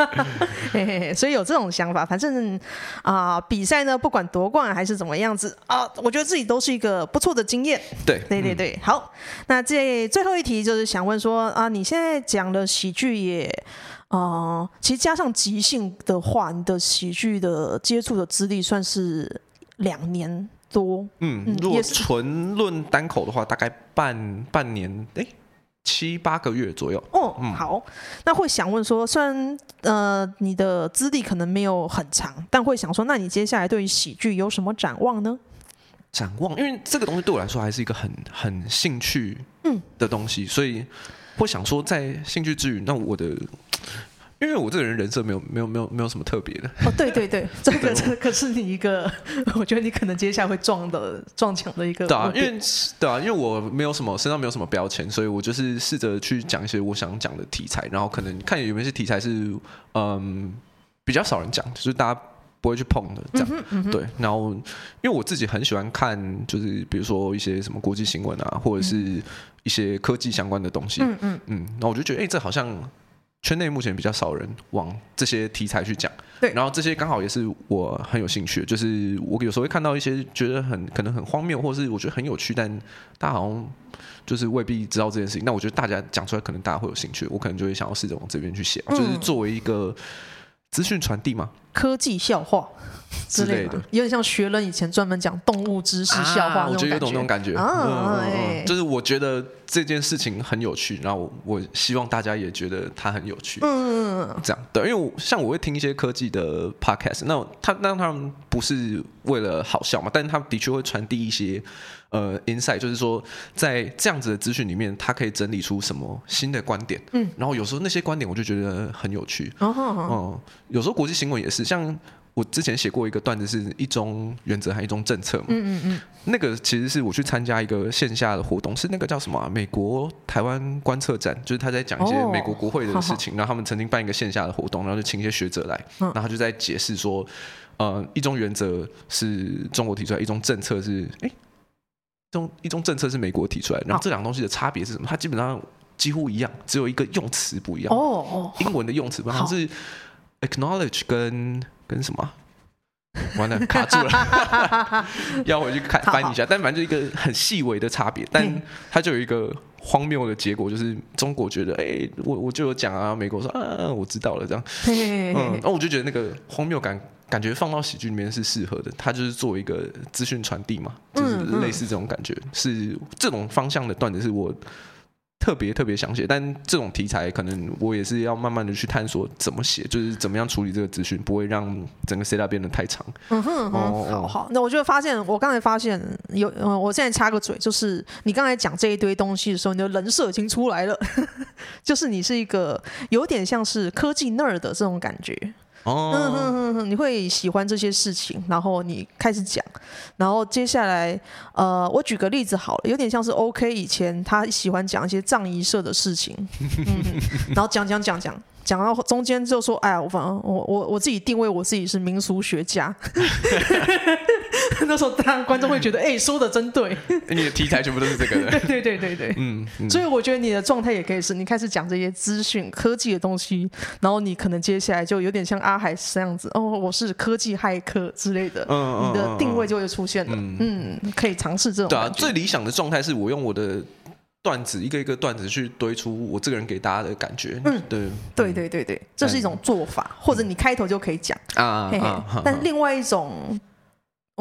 Speaker 1: 嘿嘿嘿，所以有这种想法，反正啊、呃，比赛呢，不管夺冠还是怎么样子啊，我觉得自己都是一个不错的经验。
Speaker 2: 对
Speaker 1: 对对对，好，那这最后一题就是想问说啊，你现在讲的喜剧也。啊、呃，其实加上即兴的话，你的喜剧的接触的资历算是两年多。嗯，
Speaker 2: 嗯，如果纯论单口的话，大概半半年，哎，七八个月左右。
Speaker 1: 哦，嗯、好，那会想问说，虽然呃你的资历可能没有很长，但会想说，那你接下来对于喜剧有什么展望呢？
Speaker 2: 展望，因为这个东西对我来说还是一个很很兴趣嗯的东西，嗯、所以。会想说，在兴趣之余，那我的，因为我这个人人设没有没有没有没有什么特别的。
Speaker 1: 哦，对对 对，这个这可是你一个，我觉得你可能接下来会撞的撞墙的一个。
Speaker 2: 对啊，因为对啊，因为我没有什么身上没有什么标签，所以我就是试着去讲一些我想讲的题材，然后可能看有没有些题材是嗯比较少人讲，就是大家。不会去碰的，这样、嗯嗯、对。然后，因为我自己很喜欢看，就是比如说一些什么国际新闻啊，或者是一些科技相关的东西。嗯嗯嗯。那我就觉得，哎，这好像圈内目前比较少人往这些题材去讲。对。然后这些刚好也是我很有兴趣的，就是我有时候会看到一些觉得很可能很荒谬，或者是我觉得很有趣，但大家好像就是未必知道这件事情。那我觉得大家讲出来，可能大家会有兴趣，我可能就会想要试着往这边去写，就是作为一个资讯传递嘛。
Speaker 1: 科技笑话。之类的，有点像学人以前专门讲动物知识笑话、啊、
Speaker 2: 我觉得有种那种感觉。啊
Speaker 1: 嗯欸、
Speaker 2: 就是我觉得这件事情很有趣，然后我，我希望大家也觉得它很有趣。嗯，这样对，因为我像我会听一些科技的 podcast，那他那他们不是为了好笑嘛，但是他的确会传递一些呃 insight，就是说在这样子的资讯里面，他可以整理出什么新的观点。嗯，然后有时候那些观点我就觉得很有趣。哦、嗯，有时候国际新闻也是像。我之前写过一个段子，是一中原则还一中政策嘛？嗯嗯嗯。那个其实是我去参加一个线下的活动，是那个叫什么、啊？美国台湾观测站，就是他在讲一些美国国会的事 情。哦、然后他们曾经办一个线下的活动，然后就请一些学者来，嗯、然后他就在解释说，呃，一中原则是中国提出来，一中政策是哎，一中一种政策是美国提出来，然后这两个东西的差别是什么？它基本上几乎一样，只有一个用词不一样。哦哦。英文的用词，好像是 acknowledge 跟。跟什么？完了，卡住了，要回去看翻一下。但反正就一个很细微的差别，但它就有一个荒谬的结果，就是中国觉得，哎、欸，我我就有讲啊，美国说，啊，我知道了，这样。嗯，然后我就觉得那个荒谬感，感觉放到喜剧里面是适合的。它就是做一个资讯传递嘛，就是类似这种感觉，是这种方向的段子，是我。特别特别想写，但这种题材可能我也是要慢慢的去探索怎么写，就是怎么样处理这个资讯，不会让整个 setup 变得太长。嗯哼，嗯哼哦，好好。那我就发现，我刚才发现有，嗯，我现在插个嘴，就是你刚才讲这一堆东西的时候，你的人设已经出来了，就是你是一个有点像是科技 nerd 的这种感觉。哦，嗯哼哼哼，你会喜欢这些事情，然后你开始讲，然后接下来，呃，我举个例子好了，有点像是 OK 以前他喜欢讲一些葬仪社的事情，嗯，然后讲讲讲讲。讲到中间就说，哎呀，我反正我我我自己定位我自己是民俗学家，那时候当然观众会觉得，哎、欸，说的真对。你的题材全部都是这个的。对对对对对，嗯，嗯，所以我觉得你的状态也可以是，你开始讲这些资讯科技的东西，然后你可能接下来就有点像阿海这样子，哦，我是科技骇客之类的，嗯，你的定位就会出现了，嗯，嗯，可以尝试这种。对啊，最理想的状态是我用我的。段子一个一个段子去堆出我这个人给大家的感觉，嗯，对，对对对对，这是一种做法，嗯、或者你开头就可以讲。啊，嘿嘿。啊，但另外一种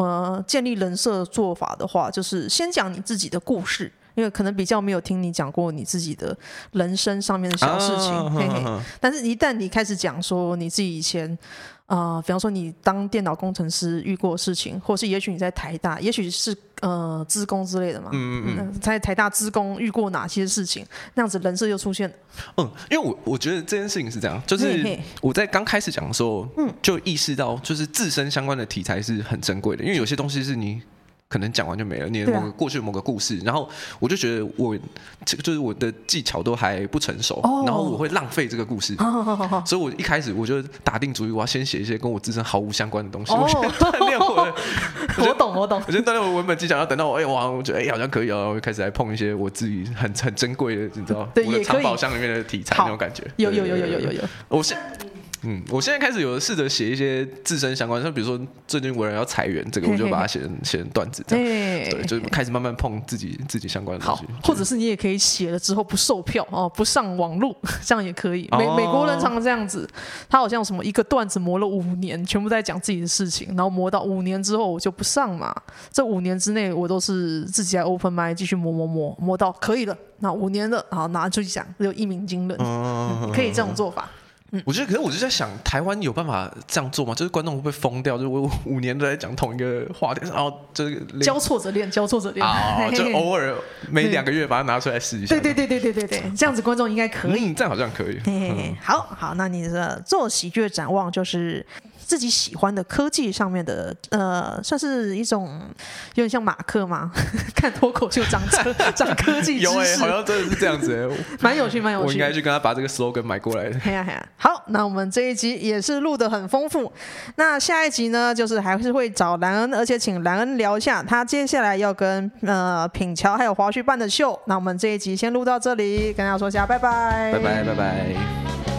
Speaker 2: 呃建立人设做法的话，就是先讲你自己的故事，因为可能比较没有听你讲过你自己的人生上面的小事情，啊、嘿嘿，但是一旦你开始讲说你自己以前。啊、呃，比方说你当电脑工程师遇过事情，或是也许你在台大，也许是呃资工之类的嘛。嗯嗯嗯。在台大资工遇过哪些事情？那样子人设就出现了。嗯，因为我我觉得这件事情是这样，就是我在刚开始讲的时候，嗯，就意识到就是自身相关的题材是很珍贵的，因为有些东西是你。可能讲完就没了，你的某个过去的某个故事，啊、然后我就觉得我这个就是我的技巧都还不成熟，哦、然后我会浪费这个故事，哦、所以我一开始我就打定主意，我要先写一些跟我自身毫无相关的东西，哦、我先锻炼我的。我懂，我懂。我先锻炼我文本技巧，要等到我哎哇，我觉得哎好像可以哦，我开始来碰一些我自己很很珍贵的，你知道，我的藏宝箱里面的题材那种感觉。有有有有有有有，我先。嗯，我现在开始有试着写一些自身相关，像比如说最近有人要裁员，这个我就 把它写成写成段子这样，对，就开始慢慢碰自己自己相关的东西。或者是你也可以写了之后不售票哦，不上网络，这样也可以。美美国人常常这样子，他好像什么一个段子磨了五年，全部在讲自己的事情，然后磨到五年之后我就不上嘛。这五年之内我都是自己在 open mic 继续磨磨磨磨到可以了，那五年了，好拿出去讲，就一鸣惊人，嗯，可以这种做法。我觉得，可是我就在想，台湾有办法这样做吗？就是观众会不会疯掉？就是我五年都在讲同一个话题，然后就是交错着练，交错着练啊，就偶尔每两个月把它拿出来试一下。对对对对对对对，这样子观众应该可以。嗯，这样好像可以。嘿嘿嘿，好好，那你的做喜剧的展望就是。自己喜欢的科技上面的，呃，算是一种有点像马克吗？看脱口秀长科 长科技知识，有哎、欸，好像真的是这样子 蛮有趣，蛮有趣。我应该去跟他把这个 slogan 买过来。嘿呀嘿呀，好，那我们这一集也是录的很丰富。那下一集呢，就是还是会找兰恩，而且请兰恩聊一下他接下来要跟呃品乔还有华旭办的秀。那我们这一集先录到这里，跟大家说一下拜拜，拜拜，拜拜。